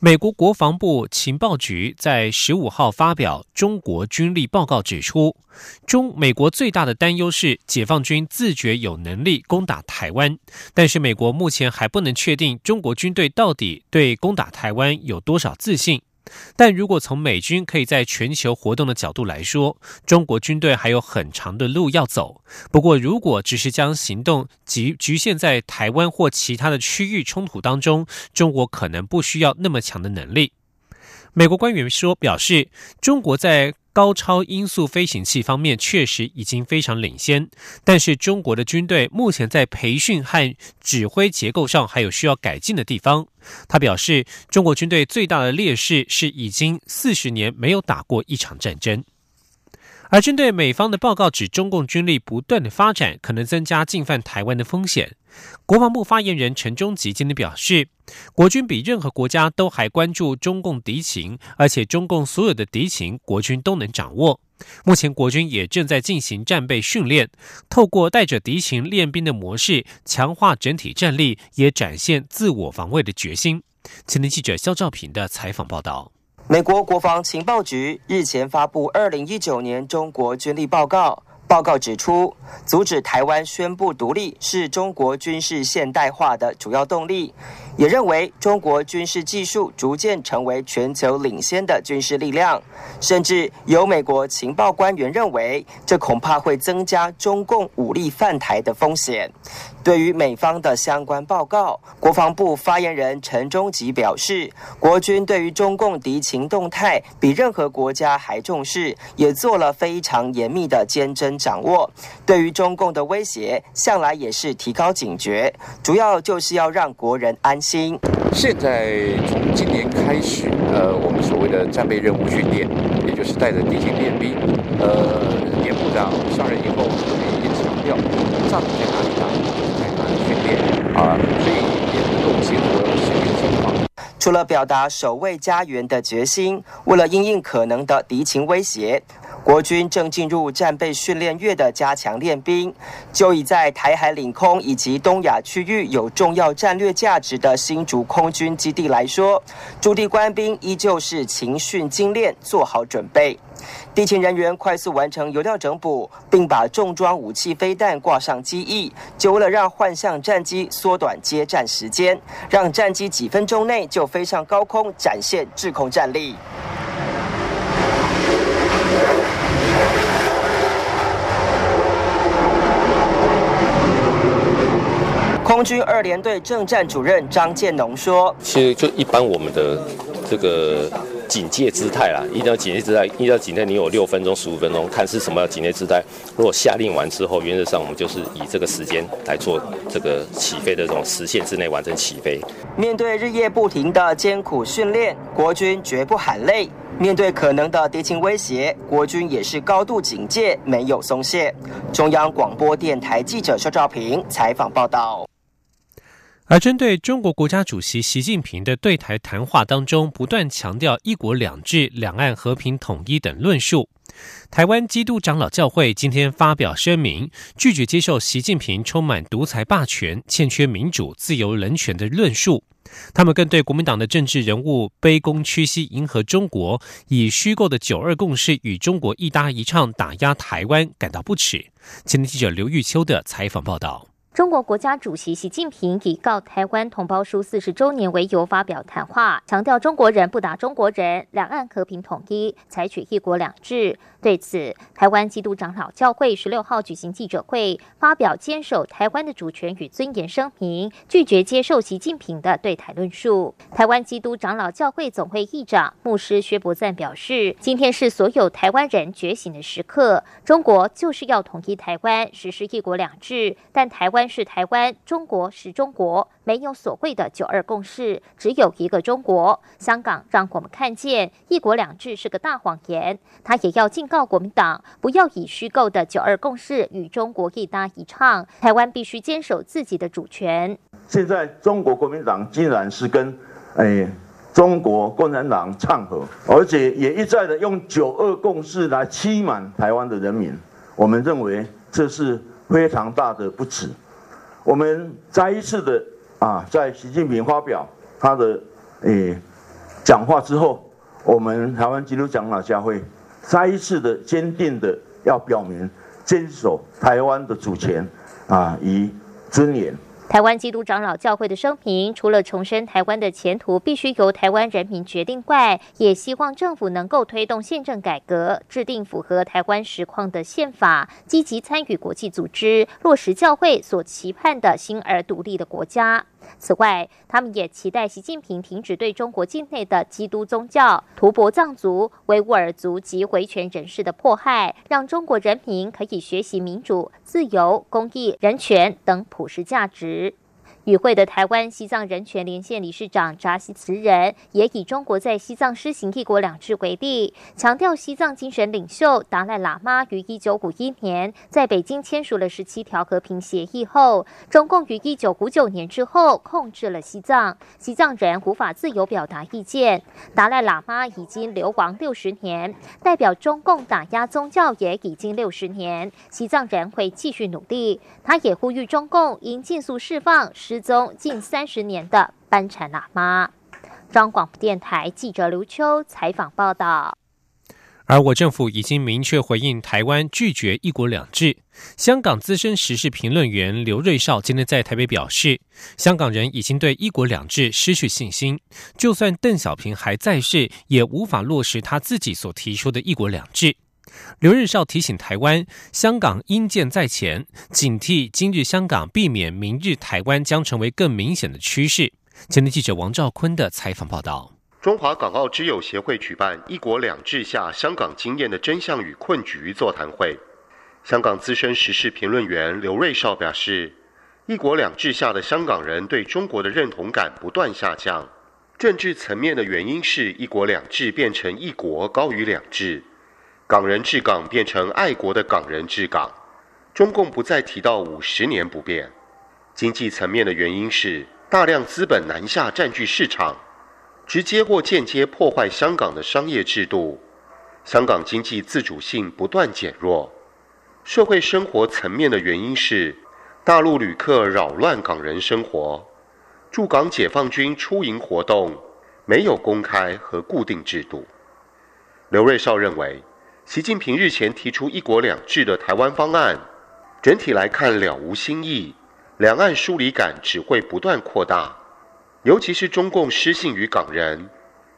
美国国防部情报局在十五号发表中国军力报告，指出，中美国最大的担忧是解放军自觉有能力攻打台湾，但是美国目前还不能确定中国军队到底对攻打台湾有多少自信。但如果从美军可以在全球活动的角度来说，中国军队还有很长的路要走。不过，如果只是将行动局局限在台湾或其他的区域冲突当中，中国可能不需要那么强的能力。美国官员说，表示中国在。高超音速飞行器方面确实已经非常领先，但是中国的军队目前在培训和指挥结构上还有需要改进的地方。他表示，中国军队最大的劣势是已经四十年没有打过一场战争。而针对美方的报告指中共军力不断的发展，可能增加进犯台湾的风险。国防部发言人陈忠吉今天表示，国军比任何国家都还关注中共敌情，而且中共所有的敌情，国军都能掌握。目前国军也正在进行战备训练，透过带着敌情练兵的模式，强化整体战力，也展现自我防卫的决心。前天记者肖兆平的采访报道。美国国防情报局日前发布二零一九年中国军力报告。报告指出，阻止台湾宣布独立是中国军事现代化的主要动力。也认为中国军事技术逐渐成为全球领先的军事力量。甚至有美国情报官员认为，这恐怕会增加中共武力犯台的风险。对于美方的相关报告，国防部发言人陈忠吉表示，国军对于中共敌情动态比任何国家还重视，也做了非常严密的监侦掌握。对于中共的威胁，向来也是提高警觉，主要就是要让国人安心。现在从今年开始，呃，我们所谓的战备任务训练，也就是带着敌情练兵。呃，严部长上任以后，特别强调，战场在哪里训练？啊，所以也能够结合实际情况。除了表达守卫家园的决心，为了应应可能的敌情威胁，国军正进入战备训练月的加强练兵。就以在台海领空以及东亚区域有重要战略价值的新竹空军基地来说，驻地官兵依旧是勤训精练，做好准备。地勤人员快速完成油料整补，并把重装武器飞弹挂上机翼，就为了让幻象战机缩短接战时间，让战机几分钟内就飞上高空，展现制空战力。空军二连队政战主任张建农说：“其实就一般我们的这个。”警戒姿态啦，一定要警戒姿态，一定要警戒。你有六分钟、十五分钟，看是什么警戒姿态。如果下令完之后，原则上我们就是以这个时间来做这个起飞的这种时限之内完成起飞。面对日夜不停的艰苦训练，国军绝不喊累。面对可能的敌情威胁，国军也是高度警戒，没有松懈。中央广播电台记者肖兆平采访报道。而针对中国国家主席习近平的对台谈话当中不断强调“一国两制”、两岸和平统一等论述，台湾基督长老教会今天发表声明，拒绝接受习近平充满独裁霸权、欠缺民主、自由、人权的论述。他们更对国民党的政治人物卑躬屈膝迎合中国，以虚构的“九二共识”与中国一搭一唱打压台湾感到不耻。今天记者刘玉秋的采访报道。中国国家主席习近平以告台湾同胞书四十周年为由发表谈话，强调中国人不打中国人，两岸和平统一，采取一国两制。对此，台湾基督长老教会十六号举行记者会，发表坚守台湾的主权与尊严声明，拒绝接受习近平的对台论述。台湾基督长老教会总会议长牧师薛伯赞表示：“今天是所有台湾人觉醒的时刻，中国就是要统一台湾，实施一国两制，但台湾。”湾是台湾，中国是中国，没有所谓的九二共识，只有一个中国。香港让我们看见一国两制是个大谎言。他也要警告国民党，不要以虚构的九二共识与中国一搭一唱。台湾必须坚守自己的主权。现在中国国民党竟然是跟诶中国共产党唱和，而且也一再的用九二共识来欺瞒台湾的人民。我们认为这是非常大的不耻。我们再一次的啊，在习近平发表他的诶讲话之后，我们台湾基督长老教会再一次的坚定的要表明坚守台湾的主权啊与尊严。台湾基督长老教会的声明，除了重申台湾的前途必须由台湾人民决定外，也希望政府能够推动宪政改革，制定符合台湾实况的宪法，积极参与国际组织，落实教会所期盼的新而独立的国家。此外，他们也期待习近平停止对中国境内的基督宗教、图伯藏族、维吾尔族及维权人士的迫害，让中国人民可以学习民主、自由、公益、人权等普世价值。与会的台湾西藏人权连线理事长扎西慈人也以中国在西藏施行“一国两制”为例，强调西藏精神领袖达赖喇嘛于一九五一年在北京签署了十七条和平协议后，中共于一九五九年之后控制了西藏，西藏人无法自由表达意见。达赖喇嘛已经流亡六十年，代表中共打压宗教也已经六十年，西藏人会继续努力。他也呼吁中共应尽速释放失踪近三十年的班禅喇嘛。中广电台记者刘秋采访报道。而我政府已经明确回应台湾拒绝“一国两制”。香港资深时事评论员刘瑞绍今天在台北表示，香港人已经对“一国两制”失去信心，就算邓小平还在世，也无法落实他自己所提出的一国两制。刘日绍提醒台湾，香港因建在前，警惕今日香港，避免明日台湾将成为更明显的趋势。前天记者王兆坤的采访报道：中华港澳之友协会举办“一国两制”下香港经验的真相与困局座谈会。香港资深时事评论员刘瑞绍表示，“一国两制”下的香港人对中国的认同感不断下降，政治层面的原因是“一国两制”变成“一国高于两制”。港人治港变成爱国的港人治港，中共不再提到五十年不变。经济层面的原因是大量资本南下占据市场，直接或间接破坏香港的商业制度，香港经济自主性不断减弱。社会生活层面的原因是大陆旅客扰乱港人生活，驻港解放军出营活动没有公开和固定制度。刘瑞绍认为。习近平日前提出“一国两制”的台湾方案，整体来看了无新意，两岸疏离感只会不断扩大。尤其是中共失信于港人，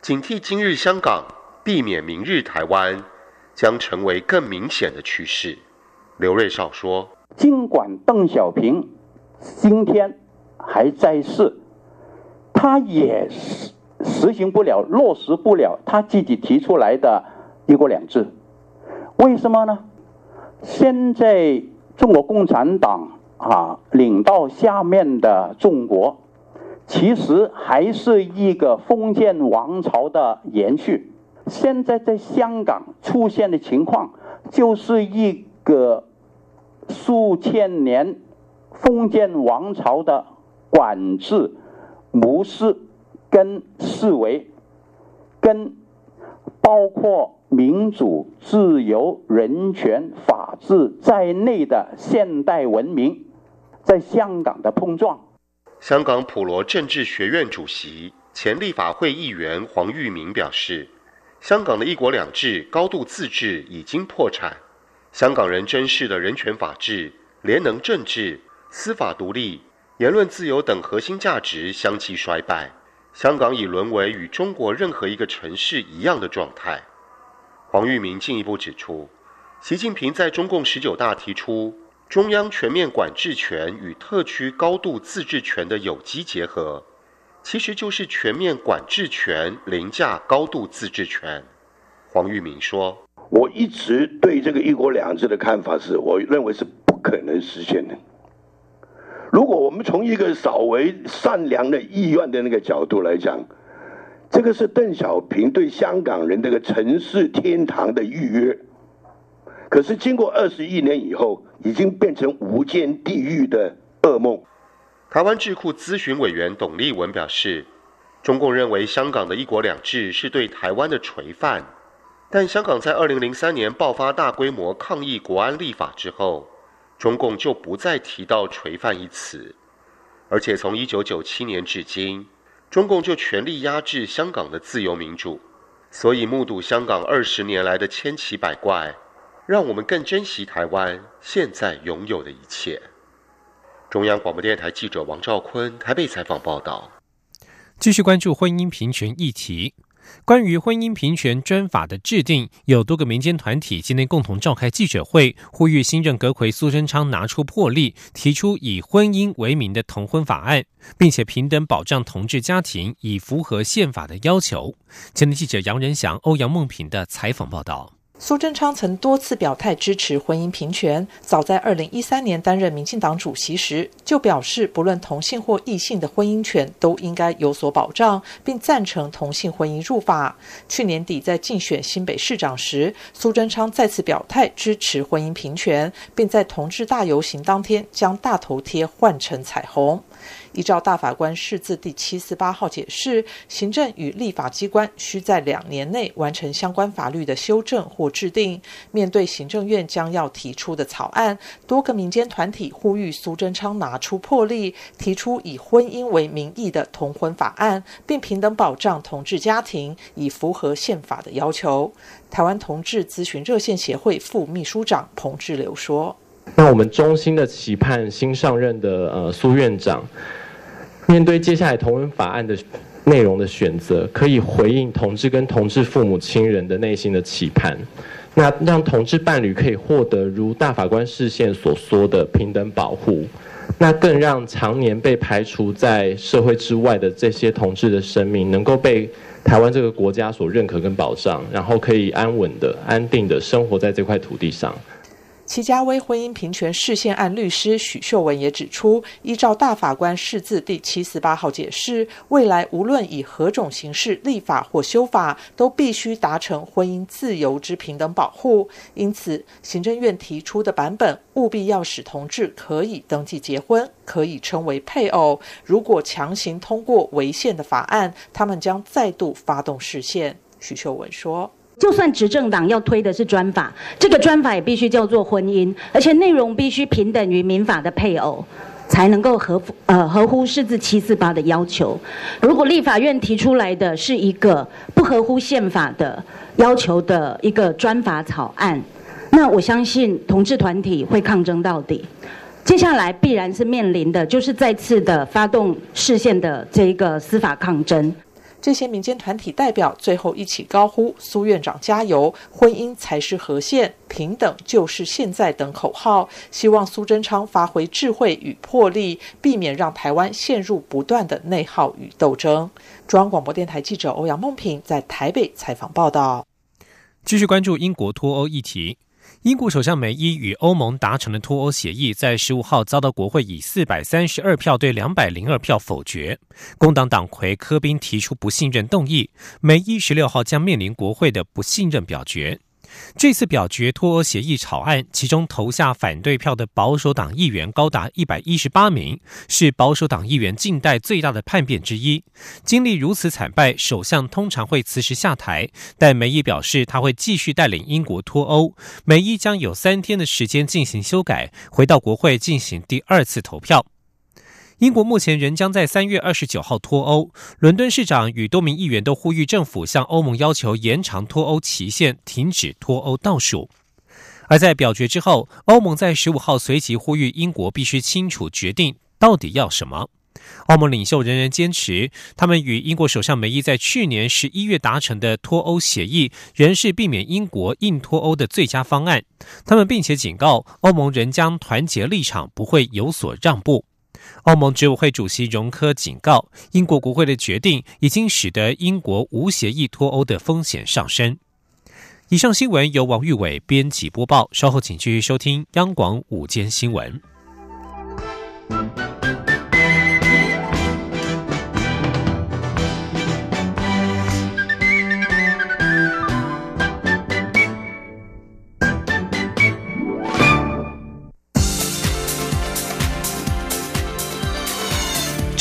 警惕今日香港，避免明日台湾，将成为更明显的趋势。刘瑞绍说：“尽管邓小平今天还在世，他也实实行不了、落实不了他自己提出来的一国两制。”为什么呢？现在中国共产党啊，领导下面的中国，其实还是一个封建王朝的延续。现在在香港出现的情况，就是一个数千年封建王朝的管制模式跟思维，跟包括。民主、自由、人权、法治在内的现代文明，在香港的碰撞。香港普罗政治学院主席、前立法会议员黄玉明表示：“香港的一国两制、高度自治已经破产，香港人珍视的人权、法治、联能政治、司法独立、言论自由等核心价值相继衰败，香港已沦为与中国任何一个城市一样的状态。”黄玉明进一步指出，习近平在中共十九大提出中央全面管制权与特区高度自治权的有机结合，其实就是全面管制权凌驾高度自治权。黄玉明说：“我一直对这个一国两制的看法是，我认为是不可能实现的。如果我们从一个稍微善良的意愿的那个角度来讲，这个是邓小平对香港人这个城市天堂的预约。可是经过二十一年以后，已经变成无间地狱的噩梦。台湾智库咨询委员董立文表示，中共认为香港的一国两制是对台湾的垂范，但香港在二零零三年爆发大规模抗议国安立法之后，中共就不再提到垂范一词，而且从一九九七年至今，中共就全力压制香港的自由民主，所以目睹香港二十年来的千奇百怪。让我们更珍惜台湾现在拥有的一切。中央广播电台记者王兆坤台北采访报道。继续关注婚姻平权议题。关于婚姻平权专法的制定，有多个民间团体今天共同召开记者会，呼吁新任阁魁苏贞昌拿出魄力，提出以婚姻为名的同婚法案，并且平等保障同志家庭，以符合宪法的要求。前天记者杨仁祥、欧阳梦平的采访报道。苏贞昌曾多次表态支持婚姻平权，早在二零一三年担任民进党主席时，就表示不论同性或异性的婚姻权都应该有所保障，并赞成同性婚姻入法。去年底在竞选新北市长时，苏贞昌再次表态支持婚姻平权，并在同志大游行当天将大头贴换成彩虹。依照大法官释字第七四八号解释，行政与立法机关需在两年内完成相关法律的修正或制定。面对行政院将要提出的草案，多个民间团体呼吁苏贞昌拿出魄力，提出以婚姻为名义的同婚法案，并平等保障同志家庭，以符合宪法的要求。台湾同志咨询热线协会副秘书长彭志流说：“那我们衷心的期盼新上任的呃苏院长。”面对接下来同文法案的内容的选择，可以回应同志跟同志父母亲人的内心的期盼，那让同志伴侣可以获得如大法官视线所说的平等保护，那更让常年被排除在社会之外的这些同志的生命，能够被台湾这个国家所认可跟保障，然后可以安稳的、安定的生活在这块土地上。齐家威婚姻平权视线案律师许秀文也指出，依照大法官释字第七四八号解释，未来无论以何种形式立法或修法，都必须达成婚姻自由之平等保护。因此，行政院提出的版本务必要使同志可以登记结婚，可以称为配偶。如果强行通过违宪的法案，他们将再度发动视线。许秀文说。就算执政党要推的是专法，这个专法也必须叫做婚姻，而且内容必须平等于民法的配偶，才能够合呃合乎四字七四八的要求。如果立法院提出来的是一个不合乎宪法的要求的一个专法草案，那我相信同志团体会抗争到底。接下来必然是面临的就是再次的发动视线的这一个司法抗争。这些民间团体代表最后一起高呼“苏院长加油，婚姻才是和宪，平等就是现在”等口号，希望苏贞昌发挥智慧与魄力，避免让台湾陷入不断的内耗与斗争。中央广播电台记者欧阳梦平在台北采访报道。继续关注英国脱欧议题。英国首相梅伊与欧盟达成的脱欧协议，在十五号遭到国会以四百三十二票对两百零二票否决。工党党魁科宾提出不信任动议，梅伊十六号将面临国会的不信任表决。这次表决脱欧协议草案，其中投下反对票的保守党议员高达一百一十八名，是保守党议员近代最大的叛变之一。经历如此惨败，首相通常会辞职下台，但梅伊表示他会继续带领英国脱欧。梅伊将有三天的时间进行修改，回到国会进行第二次投票。英国目前仍将在三月二十九号脱欧。伦敦市长与多名议员都呼吁政府向欧盟要求延长脱欧期限，停止脱欧倒数。而在表决之后，欧盟在十五号随即呼吁英国必须清楚决定到底要什么。欧盟领袖仍然坚持，他们与英国首相梅伊在去年十一月达成的脱欧协议仍是避免英国硬脱欧的最佳方案。他们并且警告，欧盟仍将团结立场，不会有所让步。欧盟执委会主席容科警告，英国国会的决定已经使得英国无协议脱欧的风险上升。以上新闻由王玉伟编辑播报，稍后请继续收听央广午间新闻。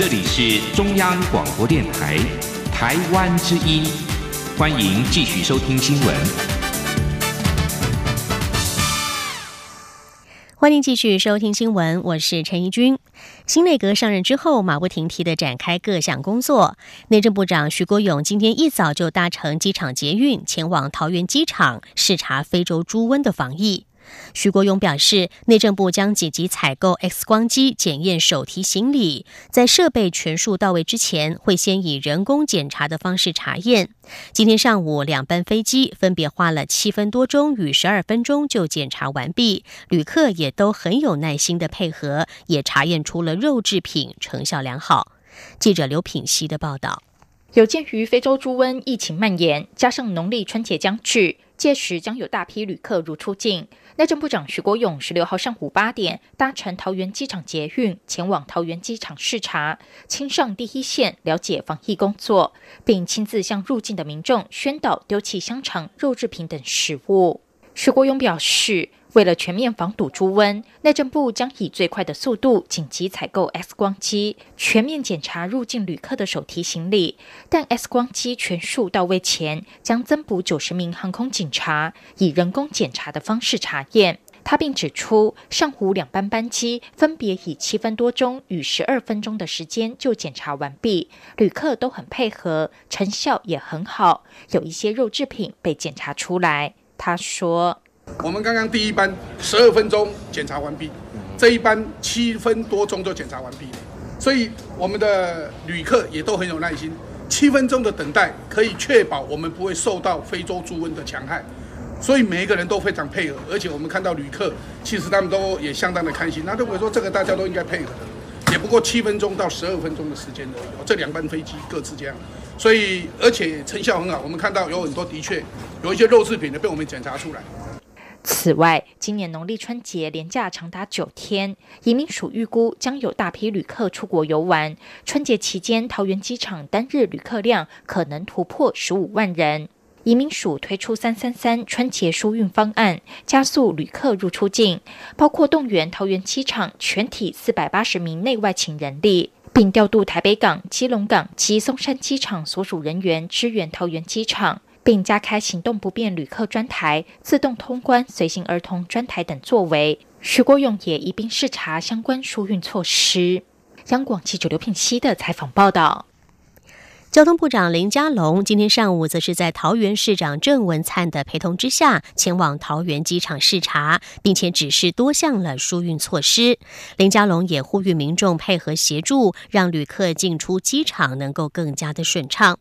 这里是中央广播电台台湾之音，欢迎继续收听新闻。欢迎继续收听新闻，我是陈怡君。新内阁上任之后，马不停蹄的展开各项工作。内政部长徐国勇今天一早就搭乘机场捷运前往桃园机场视察非洲猪瘟的防疫。徐国勇表示，内政部将紧急采购 X 光机检验手提行李，在设备全数到位之前，会先以人工检查的方式查验。今天上午两班飞机分别花了七分多钟与十二分钟就检查完毕，旅客也都很有耐心的配合，也查验出了肉制品，成效良好。记者刘品熙的报道。有鉴于非洲猪瘟疫情蔓延，加上农历春节将至，届时将有大批旅客如出境。内政部长徐国勇十六号上午八点搭乘桃园机场捷运前往桃园机场视察，亲上第一线了解防疫工作，并亲自向入境的民众宣导丢弃香肠、肉制品等食物。徐国勇表示。为了全面防堵猪瘟，内政部将以最快的速度紧急采购 X 光机，全面检查入境旅客的手提行李。但 X 光机全数到位前，将增补九十名航空警察，以人工检查的方式查验。他并指出，上午两班班机分别以七分多钟与十二分钟的时间就检查完毕，旅客都很配合，成效也很好。有一些肉制品被检查出来。他说。我们刚刚第一班十二分钟检查完毕，这一班七分多钟就检查完毕，所以我们的旅客也都很有耐心。七分钟的等待可以确保我们不会受到非洲猪瘟的强害，所以每一个人都非常配合，而且我们看到旅客其实他们都也相当的开心。那如果说这个大家都应该配合的，也不过七分钟到十二分钟的时间而已。这两班飞机各自这样，所以而且成效很好。我们看到有很多的确有一些肉制品呢被我们检查出来。此外，今年农历春节连假长达九天，移民署预估将有大批旅客出国游玩。春节期间，桃园机场单日旅客量可能突破十五万人。移民署推出“三三三”春节疏运方案，加速旅客入出境，包括动员桃园机场全体四百八十名内外勤人力，并调度台北港、基隆港及松山机场所属人员支援桃园机场。并加开行动不便旅客专台、自动通关随行儿童专台等作为。徐国勇也一并视察相关疏运措施。央广记者刘品熙的采访报道。交通部长林佳龙今天上午则是在桃园市长郑文灿的陪同之下，前往桃园机场视察，并且指示多项了疏运措施。林佳龙也呼吁民众配合协助，让旅客进出机场能够更加的顺畅。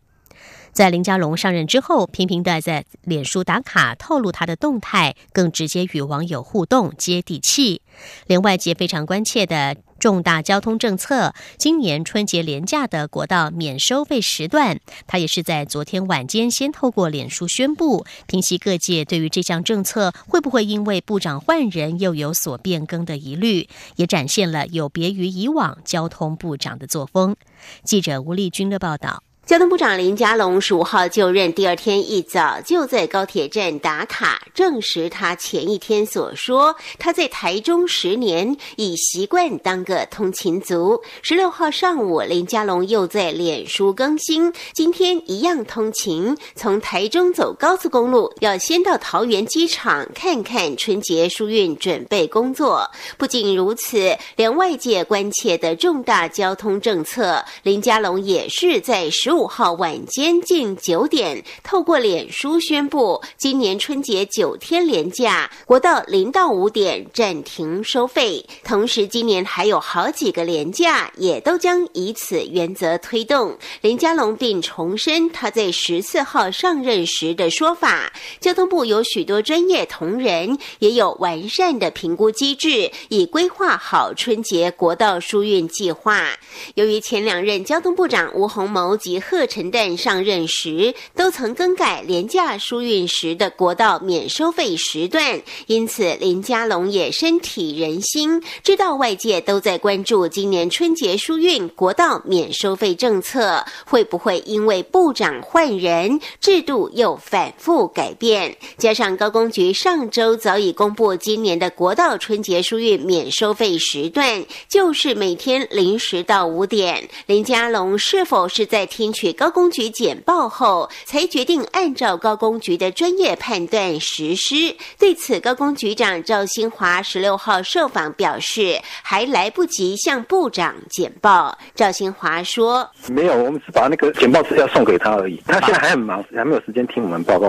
在林佳龙上任之后，频频的在脸书打卡，透露他的动态，更直接与网友互动，接地气。连外界非常关切的重大交通政策，今年春节连假的国道免收费时段，他也是在昨天晚间先透过脸书宣布，平息各界对于这项政策会不会因为部长换人又有所变更的疑虑，也展现了有别于以往交通部长的作风。记者吴丽君的报道。交通部长林佳龙十五号就任第二天一早就在高铁站打卡，证实他前一天所说，他在台中十年已习惯当个通勤族。十六号上午，林佳龙又在脸书更新，今天一样通勤，从台中走高速公路，要先到桃园机场看看春节疏运准备工作。不仅如此，连外界关切的重大交通政策，林佳龙也是在十。六号晚间近九点，透过脸书宣布，今年春节九天连假，国道零到五点暂停收费。同时，今年还有好几个连假，也都将以此原则推动。林佳龙并重申他在十四号上任时的说法：，交通部有许多专业同仁，也有完善的评估机制，已规划好春节国道疏运计划。由于前两任交通部长吴鸿谋及贺陈旦上任时，都曾更改廉价疏运时的国道免收费时段，因此林佳龙也身体人心，知道外界都在关注今年春节疏运国道免收费政策会不会因为部长换人，制度又反复改变。加上高工局上周早已公布今年的国道春节疏运免收费时段，就是每天零时到五点。林佳龙是否是在听取高工局简报后，才决定按照高工局的专业判断实施？对此，高工局长赵新华十六号受访表示，还来不及向部长简报。赵新华说：“没有，我们是把那个简报资料送给他而已。他现在还很忙，还没有时间听我们报告。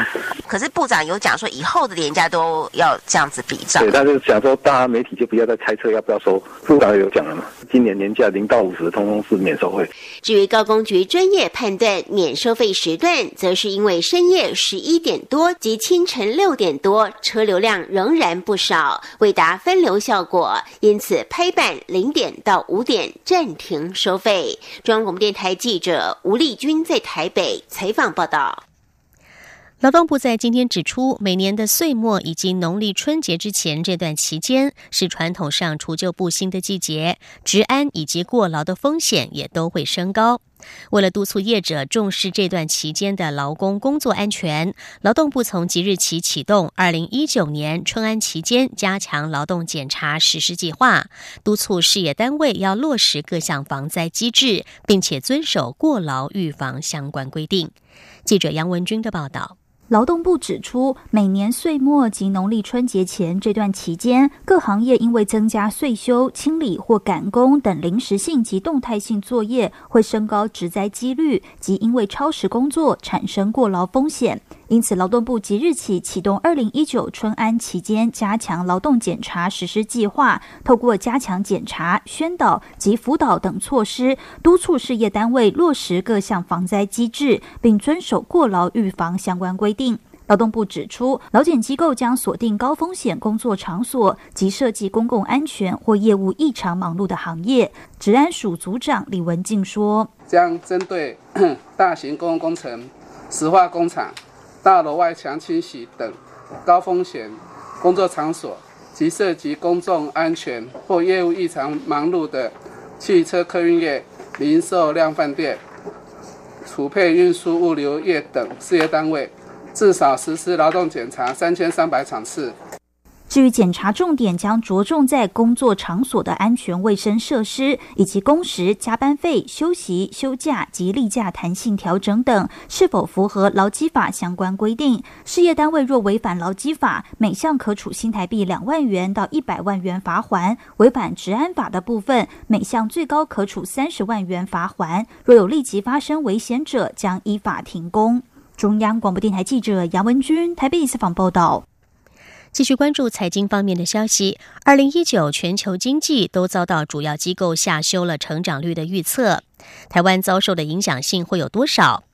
可是部长有讲说，以后的年假都要这样子比照。对，他就想说，大家媒体就不要再猜测要不要收。部长有讲了嘛？今年年假零到五十，通通是免收费。至于高工局专业判断免收费时段，则是因为深夜十一点多及清晨六点多车流量仍然不少，未达分流效果，因此拍板零点到五点暂停收费。中央广播电台记者吴丽君在台北采访报道。劳动部在今天指出，每年的岁末以及农历春节之前这段期间，是传统上除旧布新的季节，治安以及过劳的风险也都会升高。为了督促业者重视这段期间的劳工工作安全，劳动部从即日起启动二零一九年春安期间加强劳动检查实施计划，督促事业单位要落实各项防灾机制，并且遵守过劳预防相关规定。记者杨文军的报道。劳动部指出，每年岁末及农历春节前这段期间，各行业因为增加岁休、清理或赶工等临时性及动态性作业，会升高职灾几率，及因为超时工作产生过劳风险。因此，劳动部即日起启动二零一九春安期间加强劳动检查实施计划，透过加强检查、宣导及辅导等措施，督促事业单位落实各项防灾机制，并遵守过劳预防相关规定。劳动部指出，劳检机构将锁定高风险工作场所及涉及公共安全或业务异常忙碌的行业。治安署组长李文静说：“将针对 大型公共工程、石化工厂。”大楼外墙清洗等高风险工作场所及涉及公众安全或业务异常忙碌的汽车客运业、零售量饭店、储配运输物流业等事业单位，至少实施劳动检查三千三百场次。至于检查重点将着重在工作场所的安全卫生设施，以及工时、加班费、休息、休假及例假弹性调整等是否符合劳基法相关规定。事业单位若违反劳基法，每项可处新台币两万元到一百万元罚款；违反治安法的部分，每项最高可处三十万元罚款。若有立即发生危险者，将依法停工。中央广播电台记者杨文君台北采访报道。继续关注财经方面的消息。二零一九全球经济都遭到主要机构下修了成长率的预测，台湾遭受的影响性会有多少？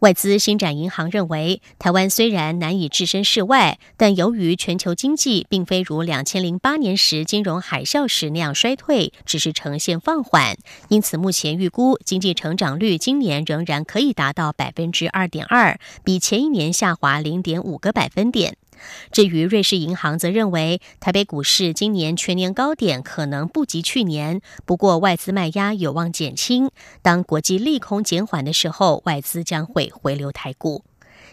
外资新展银行认为，台湾虽然难以置身事外，但由于全球经济并非如两千零八年时金融海啸时那样衰退，只是呈现放缓，因此目前预估经济成长率今年仍然可以达到百分之二点二，比前一年下滑零点五个百分点。至于瑞士银行则认为，台北股市今年全年高点可能不及去年，不过外资卖压有望减轻。当国际利空减缓的时候，外资将会回流台股。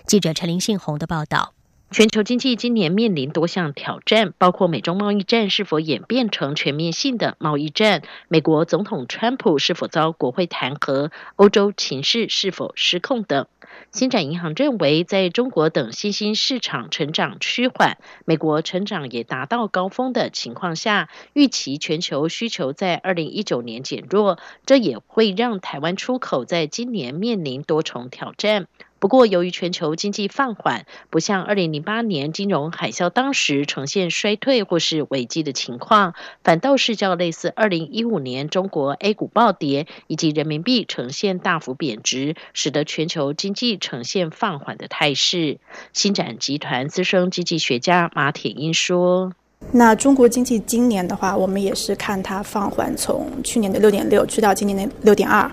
记者陈林信宏的报道。全球经济今年面临多项挑战，包括美中贸易战是否演变成全面性的贸易战，美国总统川普是否遭国会弹劾，欧洲情势是否失控等。星展银行认为，在中国等新兴市场成长趋缓，美国成长也达到高峰的情况下，预期全球需求在二零一九年减弱，这也会让台湾出口在今年面临多重挑战。不过，由于全球经济放缓，不像二零零八年金融海啸当时呈现衰退或是危机的情况，反倒是较类似二零一五年中国 A 股暴跌以及人民币呈现大幅贬值，使得全球经济呈现放缓的态势。新展集团资深经济学家马铁英说：“那中国经济今年的话，我们也是看它放缓，从去年的六点六去到今年的六点二。”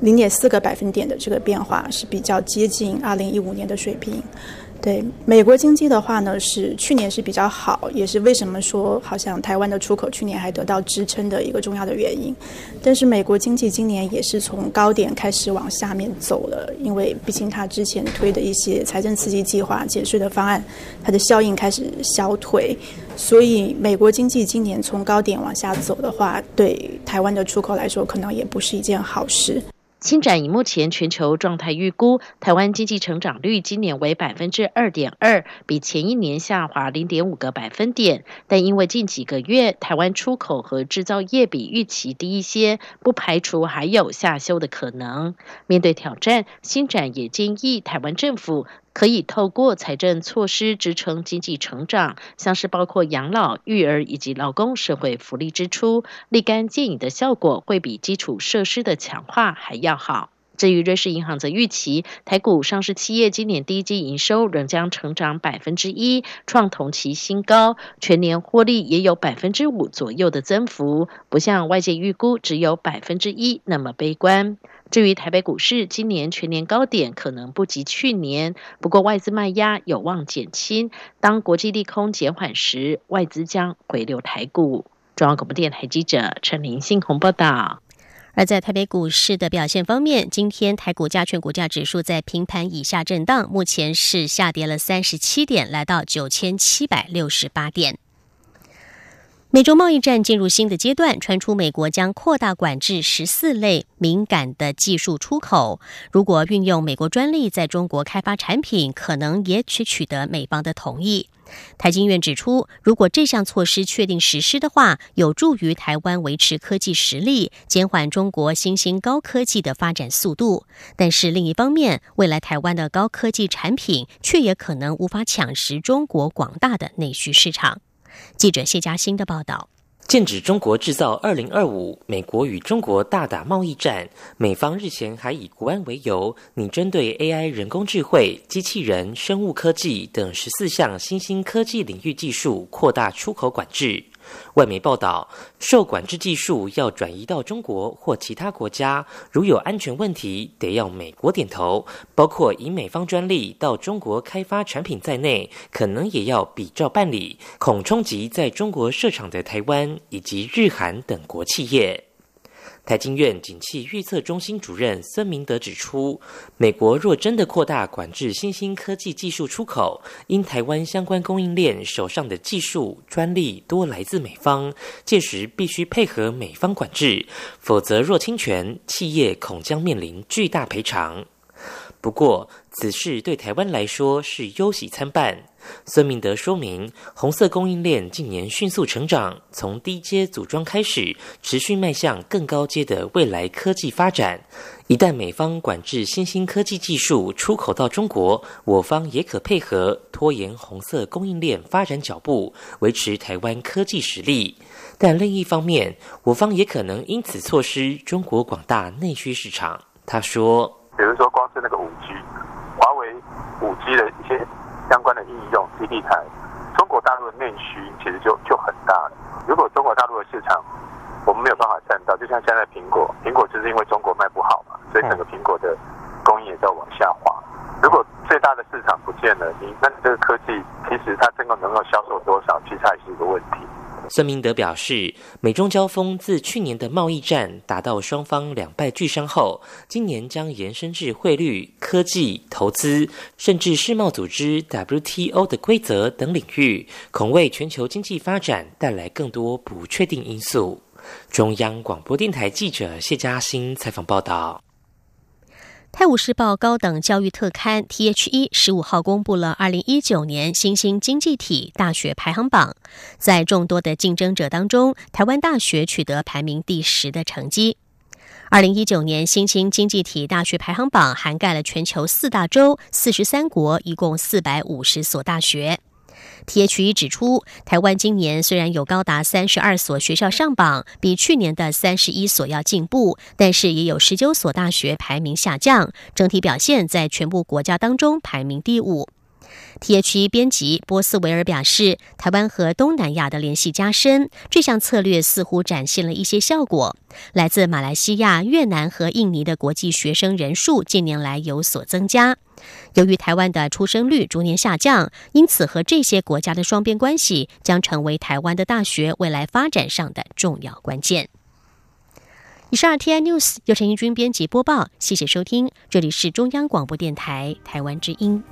零点四个百分点的这个变化是比较接近二零一五年的水平。对美国经济的话呢，是去年是比较好，也是为什么说好像台湾的出口去年还得到支撑的一个重要的原因。但是美国经济今年也是从高点开始往下面走了，因为毕竟它之前推的一些财政刺激计划、减税的方案，它的效应开始消退，所以美国经济今年从高点往下走的话，对台湾的出口来说，可能也不是一件好事。新展以目前全球状态预估，台湾经济成长率今年为百分之二点二，比前一年下滑零点五个百分点。但因为近几个月台湾出口和制造业比预期低一些，不排除还有下修的可能。面对挑战，新展也建议台湾政府。可以透过财政措施支撑经济成长，像是包括养老、育儿以及劳工社会福利支出，立竿见影的效果会比基础设施的强化还要好。至于瑞士银行则预期，台股上市企业今年第一季营收仍将成长百分之一，创同期新高，全年获利也有百分之五左右的增幅，不像外界预估只有百分之一那么悲观。至于台北股市，今年全年高点可能不及去年，不过外资卖压有望减轻。当国际利空减缓时，外资将回流台股。中央广播电台记者陈林信鸿报道。而在台北股市的表现方面，今天台股加权股价指数在平盘以下震荡，目前是下跌了三十七点，来到九千七百六十八点。美洲贸易战进入新的阶段，传出美国将扩大管制十四类敏感的技术出口。如果运用美国专利在中国开发产品，可能也取取得美方的同意。台经院指出，如果这项措施确定实施的话，有助于台湾维持科技实力，减缓中国新兴高科技的发展速度。但是另一方面，未来台湾的高科技产品却也可能无法抢食中国广大的内需市场。记者谢嘉欣的报道。剑指中国制造二零二五，美国与中国大打贸易战。美方日前还以国安为由，拟针对 AI、人工智慧、机器人、生物科技等十四项新兴科技领域技术扩大出口管制。外媒报道，受管制技术要转移到中国或其他国家，如有安全问题，得要美国点头，包括以美方专利到中国开发产品在内，可能也要比照办理，恐冲击在中国设厂的台湾以及日韩等国企业。台经院景气预测中心主任孙明德指出，美国若真的扩大管制新兴科技技术出口，因台湾相关供应链手上的技术专利多来自美方，届时必须配合美方管制，否则若侵权，企业恐将面临巨大赔偿。不过，此事对台湾来说是忧喜参半。孙明德说明，红色供应链近年迅速成长，从低阶组装开始，持续迈向更高阶的未来科技发展。一旦美方管制新兴科技技术出口到中国，我方也可配合拖延红色供应链发展脚步，维持台湾科技实力。但另一方面，我方也可能因此错失中国广大内需市场。他说。比如说，光是那个五 G，华为五 G 的一些相关的应用基地台，中国大陆的内需其实就就很大了。如果中国大陆的市场我们没有办法占到，就像现在苹果，苹果就是因为中国卖不好嘛，所以整个苹果的供应也在往下滑。如果最大的市场不见了，你那你这个科技其实它真的能够销售多少，其实还是一个问题。孙明德表示，美中交锋自去年的贸易战打到双方两败俱伤后，今年将延伸至汇率、科技、投资，甚至世贸组织 WTO 的规则等领域，恐为全球经济发展带来更多不确定因素。中央广播电台记者谢嘉欣采访报道。《泰晤士报》高等教育特刊 （THE） 十五号公布了二零一九年新兴经济体大学排行榜，在众多的竞争者当中，台湾大学取得排名第十的成绩。二零一九年新兴经济体大学排行榜涵盖了全球四大洲、四十三国，一共四百五十所大学。THE 指出，台湾今年虽然有高达三十二所学校上榜，比去年的三十一所要进步，但是也有十九所大学排名下降，整体表现在全部国家当中排名第五。T.H.E 编辑波斯维尔表示，台湾和东南亚的联系加深，这项策略似乎展现了一些效果。来自马来西亚、越南和印尼的国际学生人数近年来有所增加。由于台湾的出生率逐年下降，因此和这些国家的双边关系将成为台湾的大学未来发展上的重要关键。以上 T I News 由陈义军编辑播报，谢谢收听，这里是中央广播电台台湾之音。